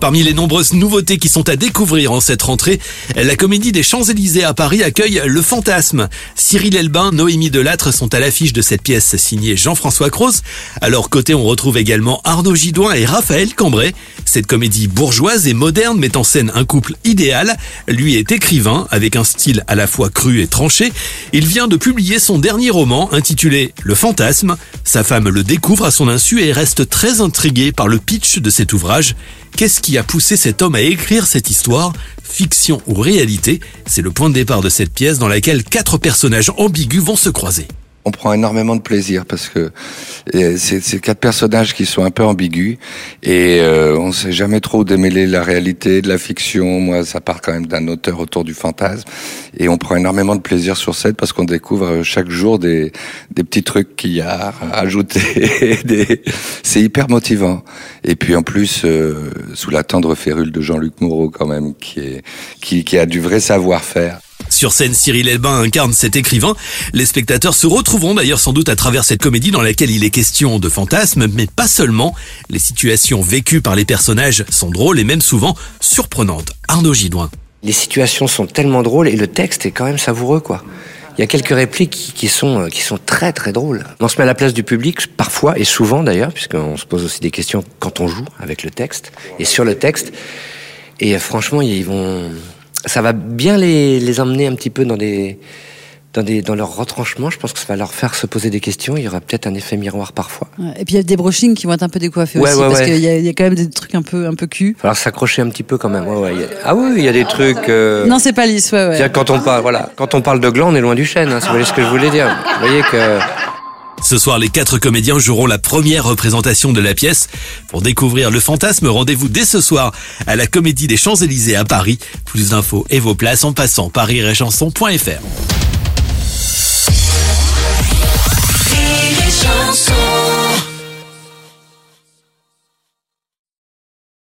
Parmi les nombreuses nouveautés qui sont à découvrir en cette rentrée, la comédie des Champs-Élysées à Paris accueille Le Fantasme. Cyril Elbin, Noémie Delattre sont à l'affiche de cette pièce signée Jean-François Croze. À leur côté, on retrouve également Arnaud Gidouin et Raphaël Cambrai. Cette comédie bourgeoise et moderne met en scène un couple idéal. Lui est écrivain avec un style à la fois cru et tranché. Il vient de publier son dernier roman intitulé Le Fantasme. Sa femme le découvre à son insu et reste très intriguée par le pitch de cet ouvrage. Qu'est-ce qui a poussé cet homme à écrire cette histoire Fiction ou réalité. C'est le point de départ de cette pièce dans laquelle quatre personnages ambigus vont se croiser on prend énormément de plaisir parce que euh, c'est quatre personnages qui sont un peu ambigus et euh, on sait jamais trop démêler la réalité de la fiction. Moi, ça part quand même d'un auteur autour du fantasme et on prend énormément de plaisir sur scène parce qu'on découvre chaque jour des, des petits trucs qu'il y a à ajouter. c'est hyper motivant. Et puis en plus, euh, sous la tendre férule de Jean-Luc Moreau quand même, qui est qui, qui a du vrai savoir-faire. Sur scène, Cyril Elbin incarne cet écrivain. Les spectateurs se retrouveront d'ailleurs sans doute à travers cette comédie dans laquelle il est question de fantasmes, mais pas seulement. Les situations vécues par les personnages sont drôles et même souvent surprenantes. Arnaud Gidouin. Les situations sont tellement drôles et le texte est quand même savoureux, quoi. Il y a quelques répliques qui sont, euh, qui sont très très drôles. On se met à la place du public, parfois et souvent d'ailleurs, puisqu'on se pose aussi des questions quand on joue avec le texte et sur le texte. Et euh, franchement, ils vont, ça va bien les, les emmener un petit peu dans des, dans, des, dans leur retranchement. Je pense que ça va leur faire se poser des questions. Il y aura peut-être un effet miroir parfois. et puis il y a des brochings qui vont être un peu décoiffés aussi, parce qu'il y, y, a quand même des trucs un peu, un peu cul. Il va falloir s'accrocher un petit peu quand même. Ah oui, il y a des trucs. Euh... Non, c'est pas lisse, ouais, ouais. Quand on parle, voilà, quand on parle de gland, on est loin du chêne. Hein, si vous voyez ce que je voulais dire. Vous voyez que. Ce soir, les quatre comédiens joueront la première représentation de la pièce. Pour découvrir le fantasme, rendez-vous dès ce soir à la Comédie des Champs-Élysées à Paris. Plus d'infos et vos places en passant par rirechanson.fr. Chanson